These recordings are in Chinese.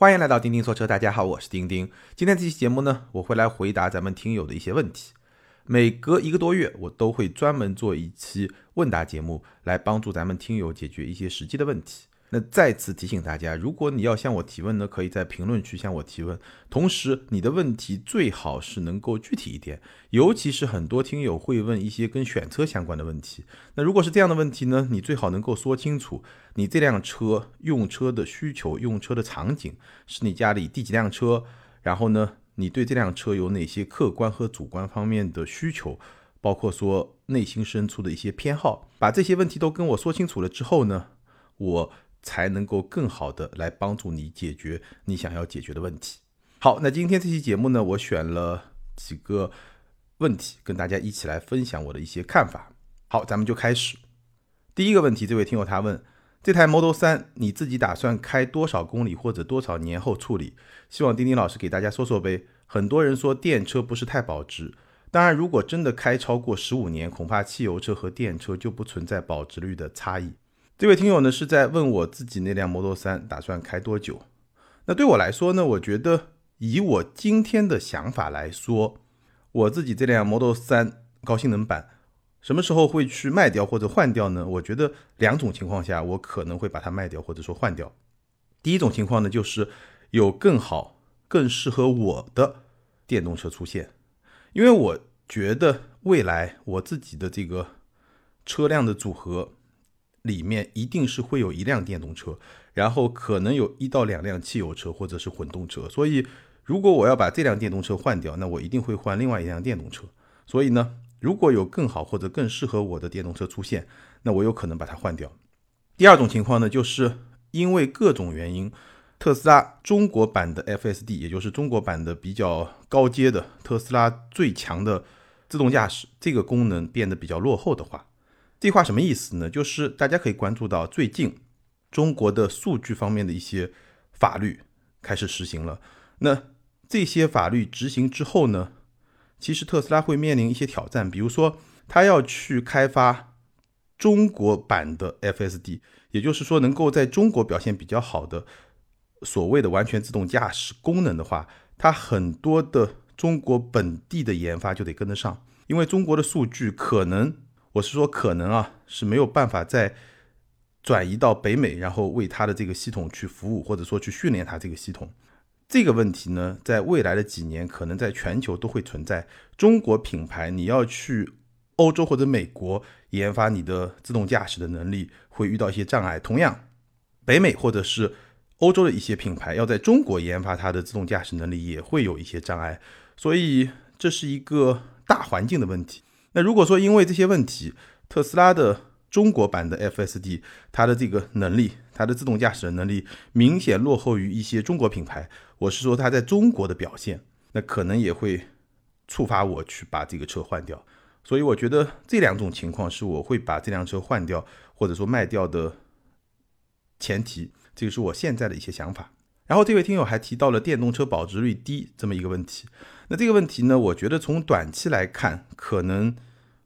欢迎来到钉钉说车，大家好，我是钉钉。今天这期节目呢，我会来回答咱们听友的一些问题。每隔一个多月，我都会专门做一期问答节目，来帮助咱们听友解决一些实际的问题。那再次提醒大家，如果你要向我提问呢，可以在评论区向我提问。同时，你的问题最好是能够具体一点，尤其是很多听友会问一些跟选车相关的问题。那如果是这样的问题呢，你最好能够说清楚你这辆车用车的需求、用车的场景是你家里第几辆车，然后呢，你对这辆车有哪些客观和主观方面的需求，包括说内心深处的一些偏好。把这些问题都跟我说清楚了之后呢，我。才能够更好的来帮助你解决你想要解决的问题。好，那今天这期节目呢，我选了几个问题跟大家一起来分享我的一些看法。好，咱们就开始。第一个问题，这位听友他问：这台 Model 三你自己打算开多少公里或者多少年后处理？希望丁丁老师给大家说说呗。很多人说电车不是太保值，当然如果真的开超过十五年，恐怕汽油车和电车就不存在保值率的差异。这位听友呢是在问我自己那辆 Model 3打算开多久？那对我来说呢，我觉得以我今天的想法来说，我自己这辆 Model 3高性能版什么时候会去卖掉或者换掉呢？我觉得两种情况下我可能会把它卖掉或者说换掉。第一种情况呢，就是有更好、更适合我的电动车出现，因为我觉得未来我自己的这个车辆的组合。里面一定是会有一辆电动车，然后可能有一到两辆汽油车或者是混动车。所以，如果我要把这辆电动车换掉，那我一定会换另外一辆电动车。所以呢，如果有更好或者更适合我的电动车出现，那我有可能把它换掉。第二种情况呢，就是因为各种原因，特斯拉中国版的 FSD，也就是中国版的比较高阶的特斯拉最强的自动驾驶这个功能变得比较落后的话。这话什么意思呢？就是大家可以关注到，最近中国的数据方面的一些法律开始实行了。那这些法律执行之后呢，其实特斯拉会面临一些挑战，比如说他要去开发中国版的 FSD，也就是说能够在中国表现比较好的所谓的完全自动驾驶功能的话，它很多的中国本地的研发就得跟得上，因为中国的数据可能。我是说，可能啊是没有办法再转移到北美，然后为它的这个系统去服务，或者说去训练它这个系统。这个问题呢，在未来的几年，可能在全球都会存在。中国品牌你要去欧洲或者美国研发你的自动驾驶的能力，会遇到一些障碍。同样，北美或者是欧洲的一些品牌要在中国研发它的自动驾驶能力，也会有一些障碍。所以，这是一个大环境的问题。那如果说因为这些问题，特斯拉的中国版的 FSD 它的这个能力，它的自动驾驶的能力明显落后于一些中国品牌，我是说它在中国的表现，那可能也会触发我去把这个车换掉。所以我觉得这两种情况是我会把这辆车换掉或者说卖掉的前提，这个是我现在的一些想法。然后这位听友还提到了电动车保值率低这么一个问题。那这个问题呢？我觉得从短期来看，可能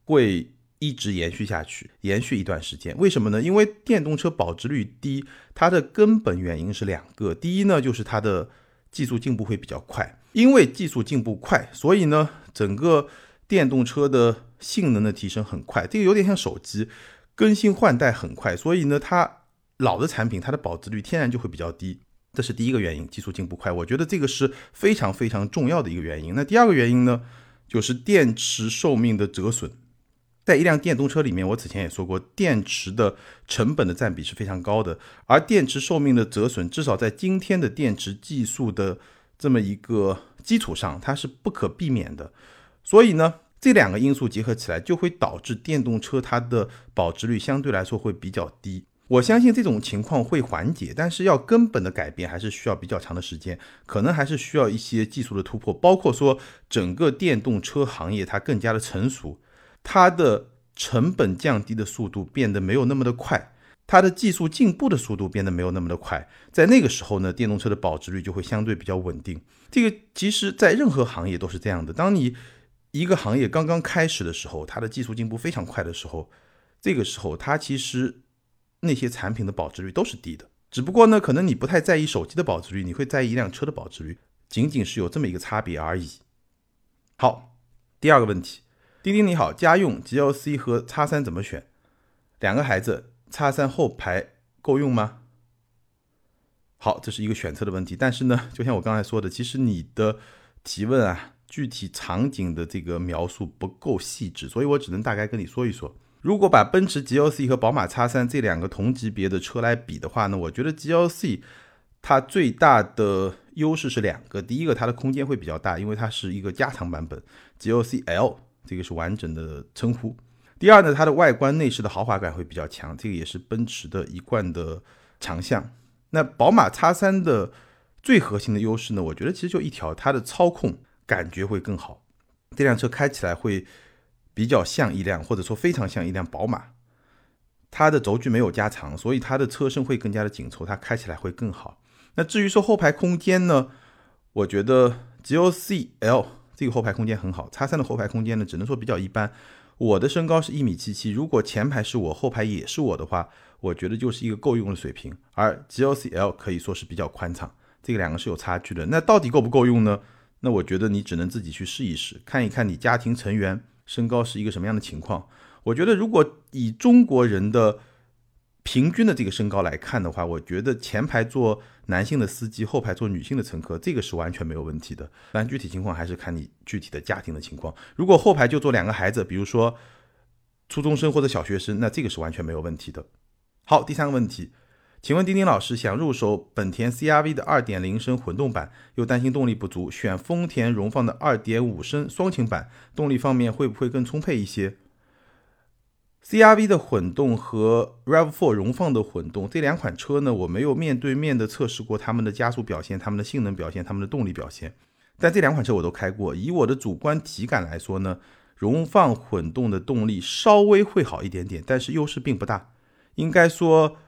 会一直延续下去，延续一段时间。为什么呢？因为电动车保值率低，它的根本原因是两个。第一呢，就是它的技术进步会比较快，因为技术进步快，所以呢，整个电动车的性能的提升很快。这个有点像手机更新换代很快，所以呢，它老的产品它的保值率天然就会比较低。这是第一个原因，技术进步快，我觉得这个是非常非常重要的一个原因。那第二个原因呢，就是电池寿命的折损。在一辆电动车里面，我此前也说过，电池的成本的占比是非常高的，而电池寿命的折损，至少在今天的电池技术的这么一个基础上，它是不可避免的。所以呢，这两个因素结合起来，就会导致电动车它的保值率相对来说会比较低。我相信这种情况会缓解，但是要根本的改变还是需要比较长的时间，可能还是需要一些技术的突破，包括说整个电动车行业它更加的成熟，它的成本降低的速度变得没有那么的快，它的技术进步的速度变得没有那么的快，在那个时候呢，电动车的保值率就会相对比较稳定。这个其实在任何行业都是这样的，当你一个行业刚刚开始的时候，它的技术进步非常快的时候，这个时候它其实。那些产品的保值率都是低的，只不过呢，可能你不太在意手机的保值率，你会在意一辆车的保值率，仅仅是有这么一个差别而已。好，第二个问题，丁丁你好，家用 GLC 和叉三怎么选？两个孩子，叉三后排够用吗？好，这是一个选车的问题。但是呢，就像我刚才说的，其实你的提问啊，具体场景的这个描述不够细致，所以我只能大概跟你说一说。如果把奔驰 GLC 和宝马 X3 这两个同级别的车来比的话呢，我觉得 GLC 它最大的优势是两个。第一个，它的空间会比较大，因为它是一个加长版本 GLC L，这个是完整的称呼。第二呢，它的外观内饰的豪华感会比较强，这个也是奔驰的一贯的强项。那宝马 X3 的最核心的优势呢，我觉得其实就一条，它的操控感觉会更好，这辆车开起来会。比较像一辆，或者说非常像一辆宝马，它的轴距没有加长，所以它的车身会更加的紧凑，它开起来会更好。那至于说后排空间呢，我觉得 G O C L 这个后排空间很好，叉三的后排空间呢，只能说比较一般。我的身高是一米七七，如果前排是我，后排也是我的话，我觉得就是一个够用的水平。而 G O C L 可以说是比较宽敞，这个两个是有差距的。那到底够不够用呢？那我觉得你只能自己去试一试，看一看你家庭成员。身高是一个什么样的情况？我觉得，如果以中国人的平均的这个身高来看的话，我觉得前排坐男性的司机，后排坐女性的乘客，这个是完全没有问题的。但具体情况还是看你具体的家庭的情况。如果后排就坐两个孩子，比如说初中生或者小学生，那这个是完全没有问题的。好，第三个问题。请问丁丁老师，想入手本田 CR-V 的2.0升混动版，又担心动力不足，选丰田荣放的2.5升双擎版，动力方面会不会更充沛一些？CR-V 的混动和 RAV4 荣放的混动这两款车呢，我没有面对面的测试过它们的加速表现、它们的性能表现、它们的动力表现，但这两款车我都开过。以我的主观体感来说呢，荣放混动的动力稍微会好一点点，但是优势并不大，应该说。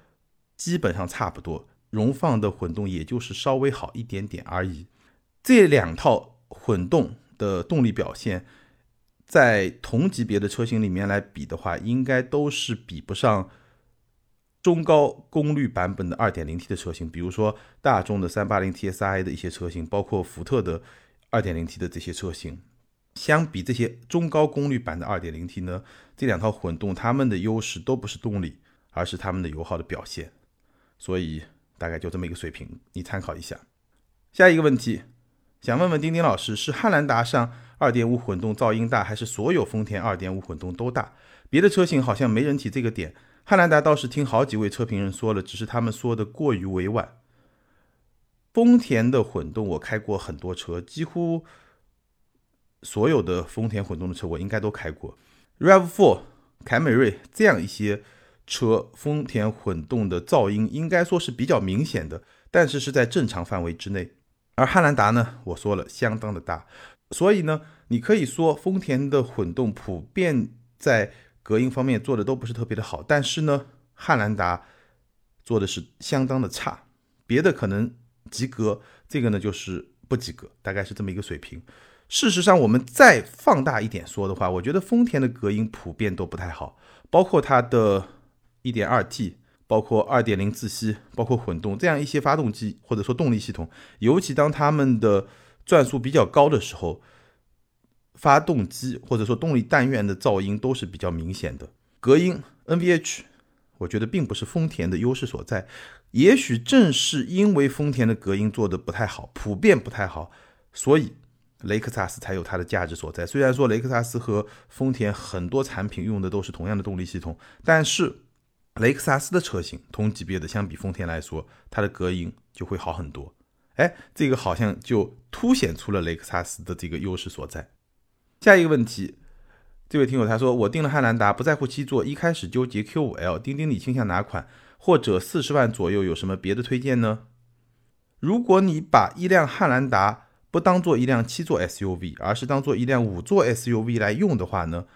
基本上差不多，荣放的混动也就是稍微好一点点而已。这两套混动的动力表现，在同级别的车型里面来比的话，应该都是比不上中高功率版本的 2.0T 的车型，比如说大众的 380TSI 的一些车型，包括福特的 2.0T 的这些车型。相比这些中高功率版的 2.0T 呢，这两套混动它们的优势都不是动力，而是它们的油耗的表现。所以大概就这么一个水平，你参考一下。下一个问题，想问问丁丁老师，是汉兰达上2.5混动噪音大，还是所有丰田2.5混动都大？别的车型好像没人提这个点，汉兰达倒是听好几位车评人说了，只是他们说的过于委婉。丰田的混动我开过很多车，几乎所有的丰田混动的车我应该都开过，RAV4、凯美瑞这样一些。车丰田混动的噪音应该说是比较明显的，但是是在正常范围之内。而汉兰达呢，我说了相当的大，所以呢，你可以说丰田的混动普遍在隔音方面做的都不是特别的好，但是呢，汉兰达做的是相当的差，别的可能及格，这个呢就是不及格，大概是这么一个水平。事实上，我们再放大一点说的话，我觉得丰田的隔音普遍都不太好，包括它的。1.2T，包括2.0自吸，包括混动这样一些发动机或者说动力系统，尤其当它们的转速比较高的时候，发动机或者说动力单元的噪音都是比较明显的。隔音 NVH，我觉得并不是丰田的优势所在，也许正是因为丰田的隔音做的不太好，普遍不太好，所以雷克萨斯才有它的价值所在。虽然说雷克萨斯和丰田很多产品用的都是同样的动力系统，但是。雷克萨斯的车型同级别的相比丰田来说，它的隔音就会好很多。哎，这个好像就凸显出了雷克萨斯的这个优势所在。下一个问题，这位听友他说：“我订了汉兰达，不在乎七座，一开始纠结 Q5L，钉钉你倾向哪款？或者四十万左右有什么别的推荐呢？”如果你把一辆汉兰达不当做一辆七座 SUV，而是当做一辆五座 SUV 来用的话呢？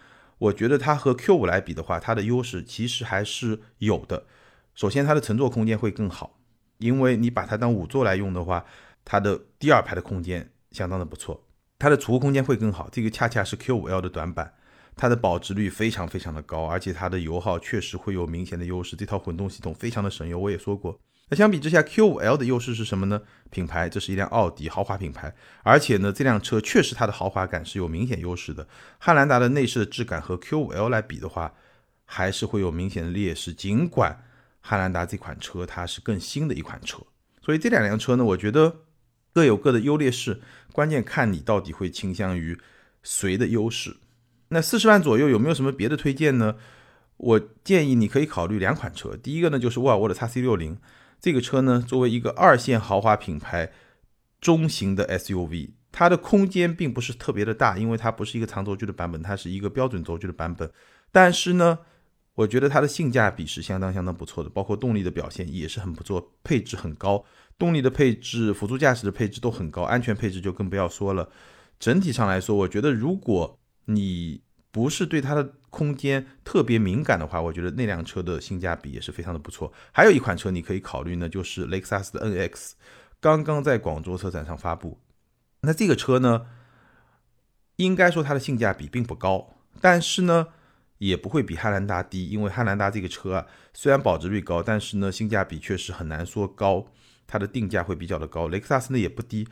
我觉得它和 Q5 来比的话，它的优势其实还是有的。首先，它的乘坐空间会更好，因为你把它当五座来用的话，它的第二排的空间相当的不错。它的储物空间会更好，这个恰恰是 Q5L 的短板。它的保值率非常非常的高，而且它的油耗确实会有明显的优势。这套混动系统非常的省油，我也说过。那相比之下，Q5L 的优势是什么呢？品牌，这是一辆奥迪豪华品牌，而且呢，这辆车确实它的豪华感是有明显优势的。汉兰达的内饰的质感和 Q5L 来比的话，还是会有明显的劣势。尽管汉兰达这款车它是更新的一款车，所以这两辆车呢，我觉得各有各的优劣势，关键看你到底会倾向于谁的优势。那四十万左右有没有什么别的推荐呢？我建议你可以考虑两款车，第一个呢就是沃尔沃的 x C 六零。这个车呢，作为一个二线豪华品牌，中型的 SUV，它的空间并不是特别的大，因为它不是一个长轴距的版本，它是一个标准轴距的版本。但是呢，我觉得它的性价比是相当相当不错的，包括动力的表现也是很不错，配置很高，动力的配置、辅助驾驶的配置都很高，安全配置就更不要说了。整体上来说，我觉得如果你不是对它的空间特别敏感的话，我觉得那辆车的性价比也是非常的不错。还有一款车你可以考虑呢，就是雷克萨斯的 NX，刚刚在广州车展上发布。那这个车呢，应该说它的性价比并不高，但是呢，也不会比汉兰达低，因为汉兰达这个车啊，虽然保值率高，但是呢，性价比确实很难说高，它的定价会比较的高。雷克萨斯呢也不低，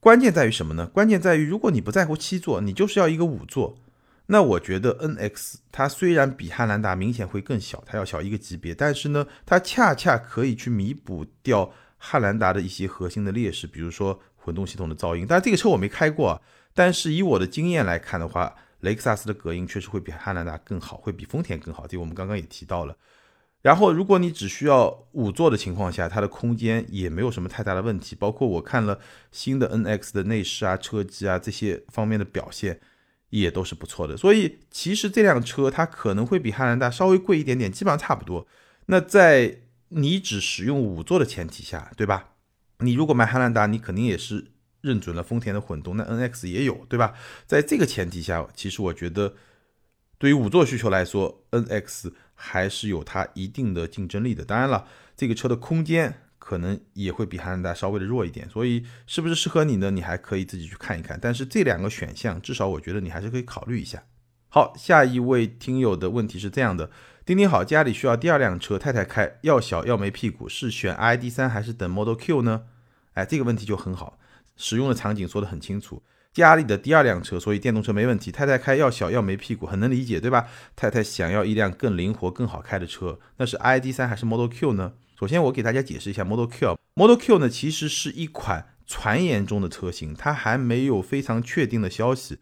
关键在于什么呢？关键在于如果你不在乎七座，你就是要一个五座。那我觉得 N X 它虽然比汉兰达明显会更小，它要小一个级别，但是呢，它恰恰可以去弥补掉汉兰达的一些核心的劣势，比如说混动系统的噪音。但这个车我没开过，但是以我的经验来看的话，雷克萨斯的隔音确实会比汉兰达更好，会比丰田更好。这个我们刚刚也提到了。然后如果你只需要五座的情况下，它的空间也没有什么太大的问题。包括我看了新的 N X 的内饰啊、车机啊这些方面的表现。也都是不错的，所以其实这辆车它可能会比汉兰达稍微贵一点点，基本上差不多。那在你只使用五座的前提下，对吧？你如果买汉兰达，你肯定也是认准了丰田的混动，那 NX 也有，对吧？在这个前提下，其实我觉得对于五座需求来说，NX 还是有它一定的竞争力的。当然了，这个车的空间。可能也会比汉兰达稍微的弱一点，所以是不是适合你呢？你还可以自己去看一看。但是这两个选项，至少我觉得你还是可以考虑一下。好，下一位听友的问题是这样的：丁丁好，家里需要第二辆车，太太开，要小要没屁股，是选 ID.3 还是等 Model Q 呢？哎，这个问题就很好，使用的场景说的很清楚，家里的第二辆车，所以电动车没问题。太太开要小要没屁股，很能理解，对吧？太太想要一辆更灵活、更好开的车，那是 ID.3 还是 Model Q 呢？首先，我给大家解释一下 Model Q。Model Q 呢，其实是一款传言中的车型，它还没有非常确定的消息。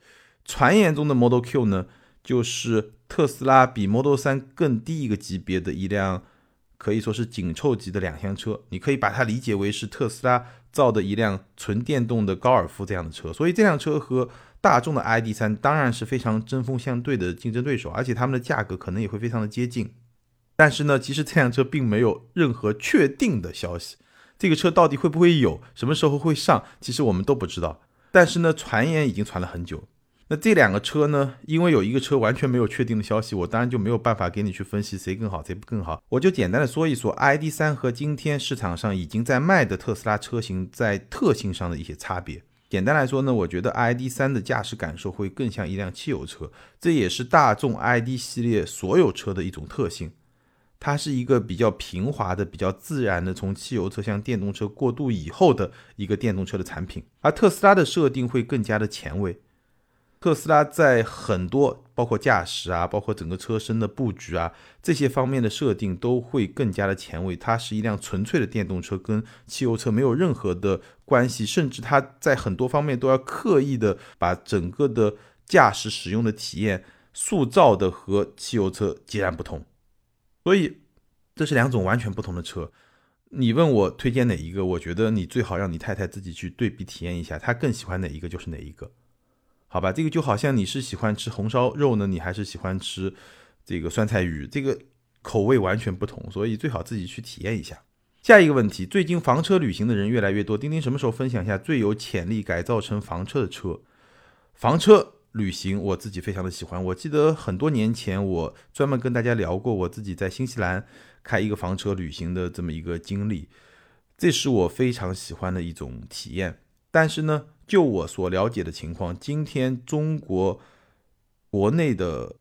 传言中的 Model Q 呢，就是特斯拉比 Model 3更低一个级别的一辆，可以说是紧凑级的两厢车。你可以把它理解为是特斯拉造的一辆纯电动的高尔夫这样的车。所以这辆车和大众的 ID.3 当然是非常针锋相对的竞争对手，而且它们的价格可能也会非常的接近。但是呢，其实这辆车并没有任何确定的消息，这个车到底会不会有，什么时候会上，其实我们都不知道。但是呢，传言已经传了很久。那这两个车呢，因为有一个车完全没有确定的消息，我当然就没有办法给你去分析谁更好，谁不更好。我就简单的说一说 ID.3 和今天市场上已经在卖的特斯拉车型在特性上的一些差别。简单来说呢，我觉得 ID.3 的驾驶感受会更像一辆汽油车，这也是大众 ID 系列所有车的一种特性。它是一个比较平滑的、比较自然的从汽油车向电动车过渡以后的一个电动车的产品，而特斯拉的设定会更加的前卫。特斯拉在很多包括驾驶啊、包括整个车身的布局啊这些方面的设定都会更加的前卫。它是一辆纯粹的电动车，跟汽油车没有任何的关系，甚至它在很多方面都要刻意的把整个的驾驶使用的体验塑造的和汽油车截然不同。所以，这是两种完全不同的车。你问我推荐哪一个？我觉得你最好让你太太自己去对比体验一下，她更喜欢哪一个就是哪一个，好吧？这个就好像你是喜欢吃红烧肉呢，你还是喜欢吃这个酸菜鱼，这个口味完全不同，所以最好自己去体验一下。下一个问题，最近房车旅行的人越来越多，丁丁什么时候分享一下最有潜力改造成房车的车？房车。旅行我自己非常的喜欢，我记得很多年前我专门跟大家聊过我自己在新西兰开一个房车旅行的这么一个经历，这是我非常喜欢的一种体验。但是呢，就我所了解的情况，今天中国国内的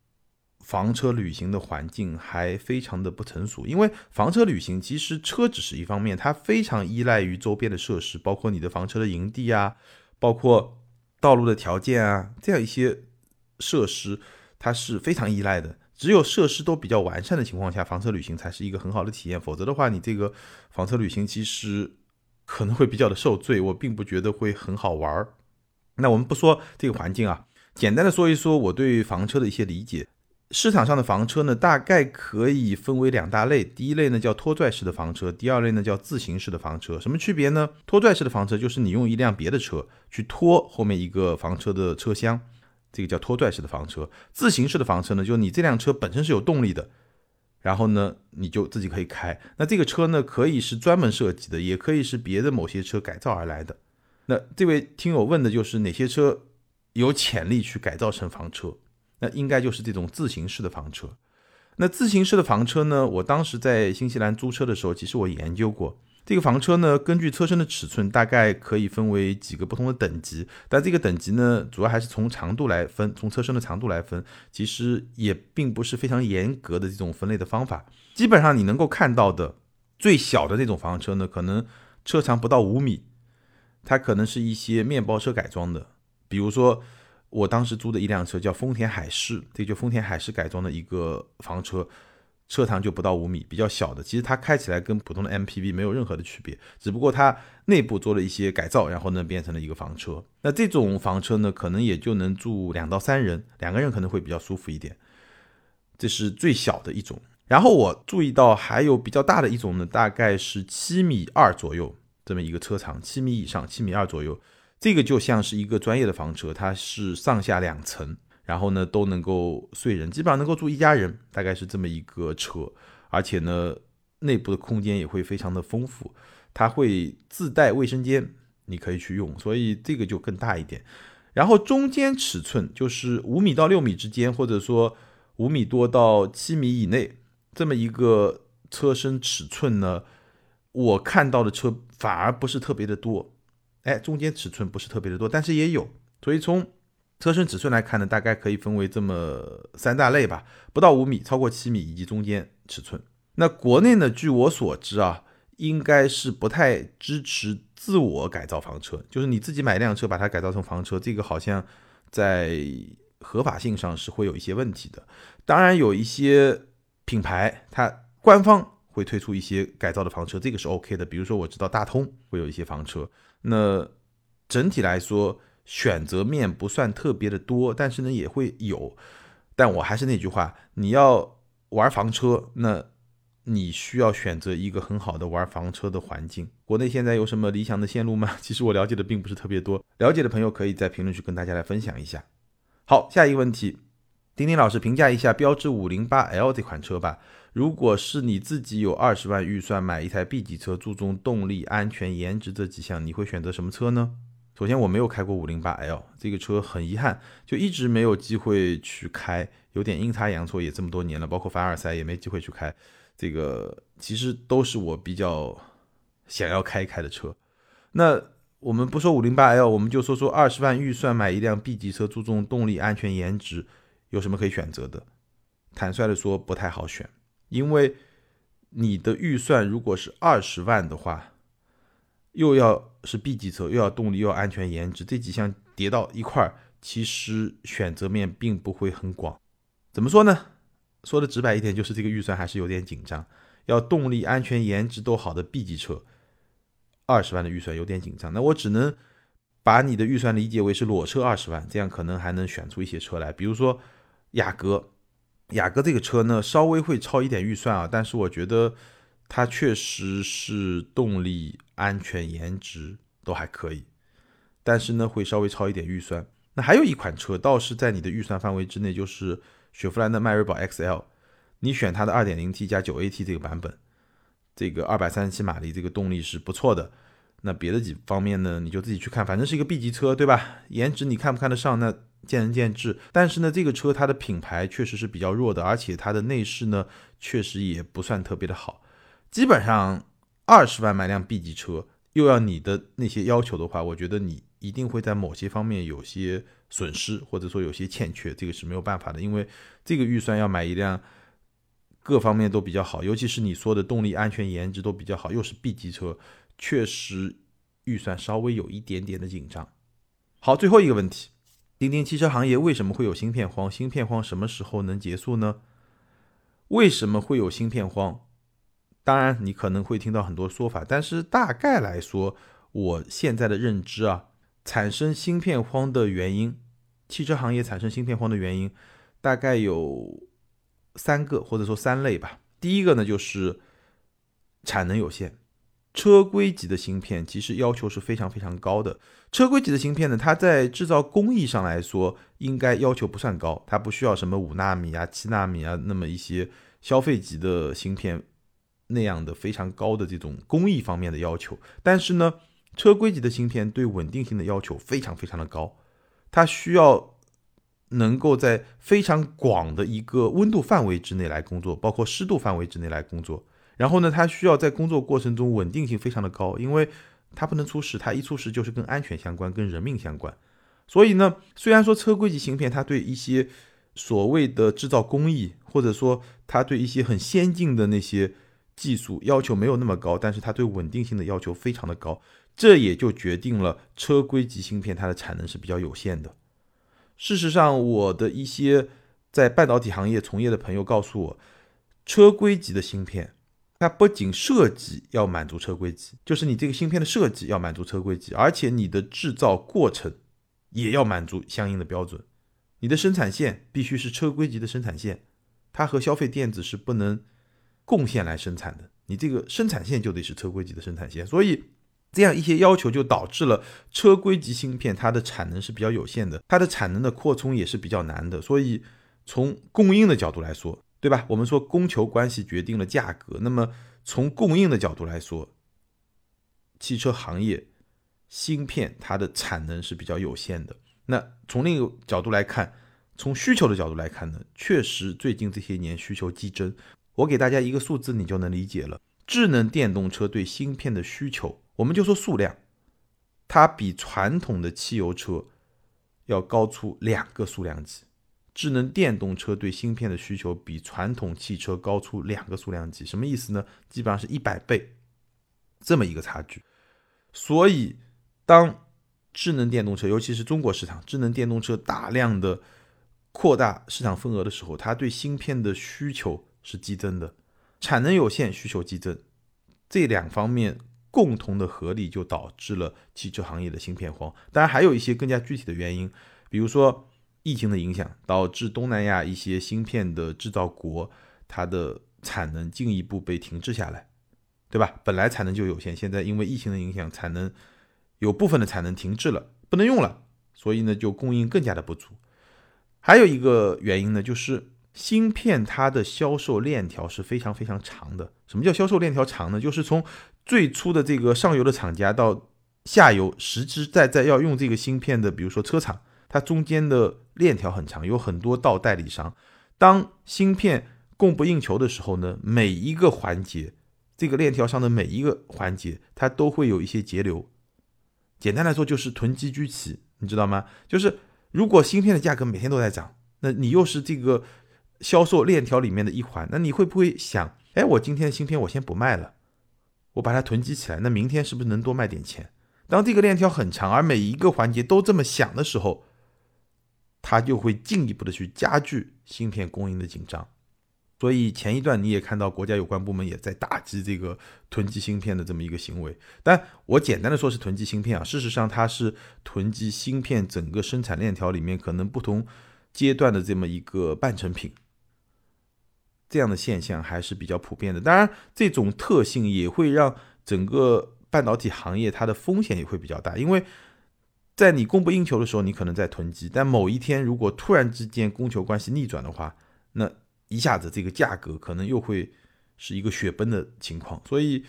房车旅行的环境还非常的不成熟，因为房车旅行其实车只是一方面，它非常依赖于周边的设施，包括你的房车的营地啊，包括道路的条件啊，这样一些设施它是非常依赖的。只有设施都比较完善的情况下，房车旅行才是一个很好的体验。否则的话，你这个房车旅行其实可能会比较的受罪，我并不觉得会很好玩儿。那我们不说这个环境啊，简单的说一说我对房车的一些理解。市场上的房车呢，大概可以分为两大类。第一类呢叫拖拽式的房车，第二类呢叫自行式的房车。什么区别呢？拖拽式的房车就是你用一辆别的车去拖后面一个房车的车厢，这个叫拖拽式的房车。自行式的房车呢，就是你这辆车本身是有动力的，然后呢你就自己可以开。那这个车呢，可以是专门设计的，也可以是别的某些车改造而来的。那这位听友问的就是哪些车有潜力去改造成房车？那应该就是这种自行式的房车。那自行式的房车呢？我当时在新西兰租车的时候，其实我研究过这个房车呢。根据车身的尺寸，大概可以分为几个不同的等级。但这个等级呢，主要还是从长度来分，从车身的长度来分。其实也并不是非常严格的这种分类的方法。基本上你能够看到的最小的那种房车呢，可能车长不到五米，它可能是一些面包车改装的，比如说。我当时租的一辆车叫丰田海狮，这就丰田海狮改装的一个房车，车长就不到五米，比较小的。其实它开起来跟普通的 MPV 没有任何的区别，只不过它内部做了一些改造，然后呢变成了一个房车。那这种房车呢，可能也就能住两到三人，两个人可能会比较舒服一点。这是最小的一种。然后我注意到还有比较大的一种呢，大概是七米二左右这么一个车长，七米以上，七米二左右。这个就像是一个专业的房车，它是上下两层，然后呢都能够睡人，基本上能够住一家人，大概是这么一个车，而且呢内部的空间也会非常的丰富，它会自带卫生间，你可以去用，所以这个就更大一点。然后中间尺寸就是五米到六米之间，或者说五米多到七米以内这么一个车身尺寸呢，我看到的车反而不是特别的多。哎，中间尺寸不是特别的多，但是也有，所以从车身尺寸来看呢，大概可以分为这么三大类吧，不到五米，超过七米以及中间尺寸。那国内呢，据我所知啊，应该是不太支持自我改造房车，就是你自己买一辆车把它改造成房车，这个好像在合法性上是会有一些问题的。当然有一些品牌，它官方会推出一些改造的房车，这个是 OK 的。比如说我知道大通会有一些房车。那整体来说，选择面不算特别的多，但是呢也会有。但我还是那句话，你要玩房车，那你需要选择一个很好的玩房车的环境。国内现在有什么理想的线路吗？其实我了解的并不是特别多，了解的朋友可以在评论区跟大家来分享一下。好，下一个问题，丁丁老师评价一下标致五零八 L 这款车吧。如果是你自己有二十万预算买一台 B 级车，注重动力、安全、颜值这几项，你会选择什么车呢？首先，我没有开过五零八 L 这个车，很遗憾，就一直没有机会去开，有点阴差阳错，也这么多年了，包括凡尔赛也没机会去开。这个其实都是我比较想要开一开的车。那我们不说五零八 L，我们就说说二十万预算买一辆 B 级车，注重动力、安全、颜值，有什么可以选择的？坦率的说，不太好选。因为你的预算如果是二十万的话，又要是 B 级车，又要动力，又要安全、颜值，这几项叠到一块儿，其实选择面并不会很广。怎么说呢？说的直白一点，就是这个预算还是有点紧张。要动力、安全、颜值都好的 B 级车，二十万的预算有点紧张。那我只能把你的预算理解为是裸车二十万，这样可能还能选出一些车来，比如说雅阁。雅阁这个车呢，稍微会超一点预算啊，但是我觉得它确实是动力、安全、颜值都还可以，但是呢会稍微超一点预算。那还有一款车倒是在你的预算范围之内，就是雪佛兰的迈锐宝 XL，你选它的 2.0T 加 9AT 这个版本，这个237马力，这个动力是不错的。那别的几方面呢，你就自己去看，反正是一个 B 级车，对吧？颜值你看不看得上？那。见仁见智，但是呢，这个车它的品牌确实是比较弱的，而且它的内饰呢，确实也不算特别的好。基本上二十万买辆 B 级车，又要你的那些要求的话，我觉得你一定会在某些方面有些损失，或者说有些欠缺，这个是没有办法的，因为这个预算要买一辆各方面都比较好，尤其是你说的动力、安全、颜值都比较好，又是 B 级车，确实预算稍微有一点点的紧张。好，最后一个问题，钉钉汽车行业为什么会有芯片荒？芯片荒什么时候能结束呢？为什么会有芯片荒？当然，你可能会听到很多说法，但是大概来说，我现在的认知啊，产生芯片荒的原因，汽车行业产生芯片荒的原因，大概有三个或者说三类吧。第一个呢，就是产能有限，车规级的芯片其实要求是非常非常高的。车规级的芯片呢，它在制造工艺上来说，应该要求不算高，它不需要什么五纳米啊、七纳米啊那么一些消费级的芯片。那样的非常高的这种工艺方面的要求，但是呢，车规级的芯片对稳定性的要求非常非常的高，它需要能够在非常广的一个温度范围之内来工作，包括湿度范围之内来工作。然后呢，它需要在工作过程中稳定性非常的高，因为它不能出事，它一出事就是跟安全相关，跟人命相关。所以呢，虽然说车规级芯片它对一些所谓的制造工艺，或者说它对一些很先进的那些。技术要求没有那么高，但是它对稳定性的要求非常的高，这也就决定了车规级芯片它的产能是比较有限的。事实上，我的一些在半导体行业从业的朋友告诉我，车规级的芯片，它不仅设计要满足车规级，就是你这个芯片的设计要满足车规级，而且你的制造过程也要满足相应的标准，你的生产线必须是车规级的生产线，它和消费电子是不能。贡献来生产的，你这个生产线就得是车规级的生产线，所以这样一些要求就导致了车规级芯片它的产能是比较有限的，它的产能的扩充也是比较难的。所以从供应的角度来说，对吧？我们说供求关系决定了价格，那么从供应的角度来说，汽车行业芯片它的产能是比较有限的。那从另一个角度来看，从需求的角度来看呢，确实最近这些年需求激增。我给大家一个数字，你就能理解了。智能电动车对芯片的需求，我们就说数量，它比传统的汽油车要高出两个数量级。智能电动车对芯片的需求比传统汽车高出两个数量级，什么意思呢？基本上是一百倍这么一个差距。所以，当智能电动车，尤其是中国市场，智能电动车大量的扩大市场份额的时候，它对芯片的需求。是激增的，产能有限，需求激增，这两方面共同的合力就导致了汽车行业的芯片荒。当然，还有一些更加具体的原因，比如说疫情的影响，导致东南亚一些芯片的制造国，它的产能进一步被停滞下来，对吧？本来产能就有限，现在因为疫情的影响，产能有部分的产能停滞了，不能用了，所以呢，就供应更加的不足。还有一个原因呢，就是。芯片它的销售链条是非常非常长的。什么叫销售链条长呢？就是从最初的这个上游的厂家到下游实实在在要用这个芯片的，比如说车厂，它中间的链条很长，有很多道代理商。当芯片供不应求的时候呢，每一个环节，这个链条上的每一个环节，它都会有一些节流。简单来说就是囤积居奇，你知道吗？就是如果芯片的价格每天都在涨，那你又是这个。销售链条里面的一环，那你会不会想，哎，我今天的芯片我先不卖了，我把它囤积起来，那明天是不是能多卖点钱？当这个链条很长，而每一个环节都这么想的时候，它就会进一步的去加剧芯片供应的紧张。所以前一段你也看到国家有关部门也在打击这个囤积芯片的这么一个行为，但我简单的说是囤积芯片啊，事实上它是囤积芯片整个生产链条里面可能不同阶段的这么一个半成品。这样的现象还是比较普遍的，当然，这种特性也会让整个半导体行业它的风险也会比较大，因为在你供不应求的时候，你可能在囤积，但某一天如果突然之间供求关系逆转的话，那一下子这个价格可能又会是一个雪崩的情况。所以，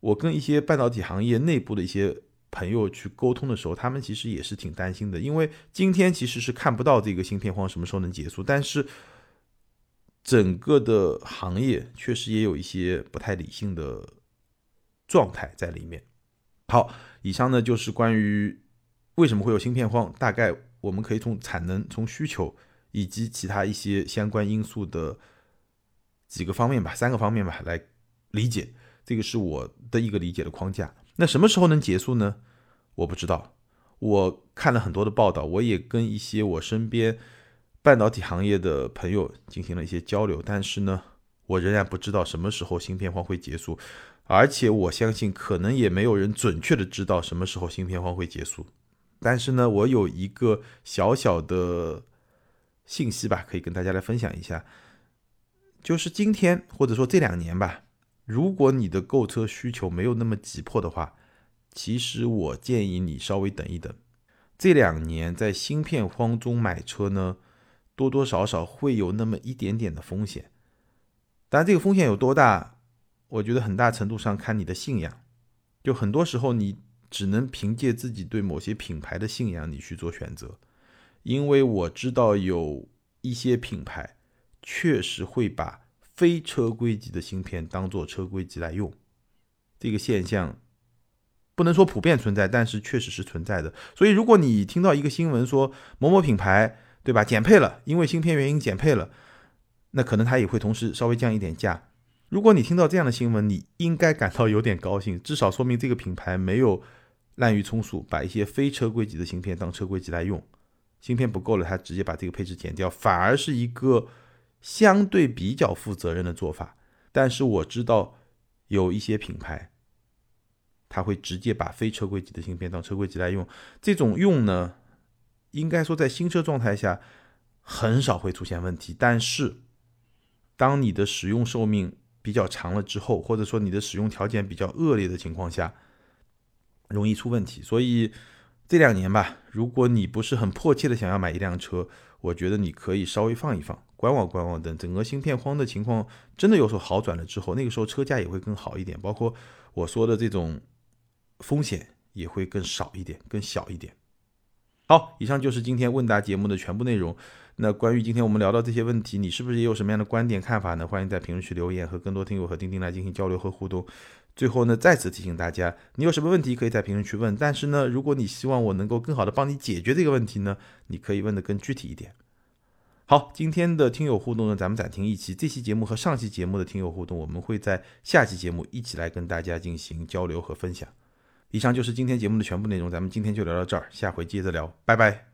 我跟一些半导体行业内部的一些朋友去沟通的时候，他们其实也是挺担心的，因为今天其实是看不到这个芯片荒什么时候能结束，但是。整个的行业确实也有一些不太理性的状态在里面。好，以上呢就是关于为什么会有芯片荒，大概我们可以从产能、从需求以及其他一些相关因素的几个方面吧，三个方面吧来理解。这个是我的一个理解的框架。那什么时候能结束呢？我不知道。我看了很多的报道，我也跟一些我身边半导体行业的朋友进行了一些交流，但是呢，我仍然不知道什么时候芯片荒会结束，而且我相信可能也没有人准确的知道什么时候芯片荒会结束。但是呢，我有一个小小的信息吧，可以跟大家来分享一下，就是今天或者说这两年吧。如果你的购车需求没有那么急迫的话，其实我建议你稍微等一等。这两年在芯片荒中买车呢，多多少少会有那么一点点的风险。当然，这个风险有多大，我觉得很大程度上看你的信仰。就很多时候你只能凭借自己对某些品牌的信仰，你去做选择。因为我知道有一些品牌确实会把。非车规级的芯片当做车规级来用，这个现象不能说普遍存在，但是确实是存在的。所以，如果你听到一个新闻说某某品牌对吧减配了，因为芯片原因减配了，那可能它也会同时稍微降一点价。如果你听到这样的新闻，你应该感到有点高兴，至少说明这个品牌没有滥竽充数，把一些非车规级的芯片当车规级来用。芯片不够了，它直接把这个配置减掉，反而是一个。相对比较负责任的做法，但是我知道有一些品牌，他会直接把非车规级的芯片当车规级来用。这种用呢，应该说在新车状态下很少会出现问题，但是当你的使用寿命比较长了之后，或者说你的使用条件比较恶劣的情况下，容易出问题。所以这两年吧，如果你不是很迫切的想要买一辆车，我觉得你可以稍微放一放。观望观望，等整个芯片荒的情况真的有所好转了之后，那个时候车价也会更好一点，包括我说的这种风险也会更少一点，更小一点。好，以上就是今天问答节目的全部内容。那关于今天我们聊到这些问题，你是不是也有什么样的观点看法呢？欢迎在评论区留言，和更多听友和钉钉来进行交流和互动。最后呢，再次提醒大家，你有什么问题可以在评论区问，但是呢，如果你希望我能够更好的帮你解决这个问题呢，你可以问的更具体一点。好，今天的听友互动呢，咱们暂停一期。这期节目和上期节目的听友互动，我们会在下期节目一起来跟大家进行交流和分享。以上就是今天节目的全部内容，咱们今天就聊到这儿，下回接着聊，拜拜。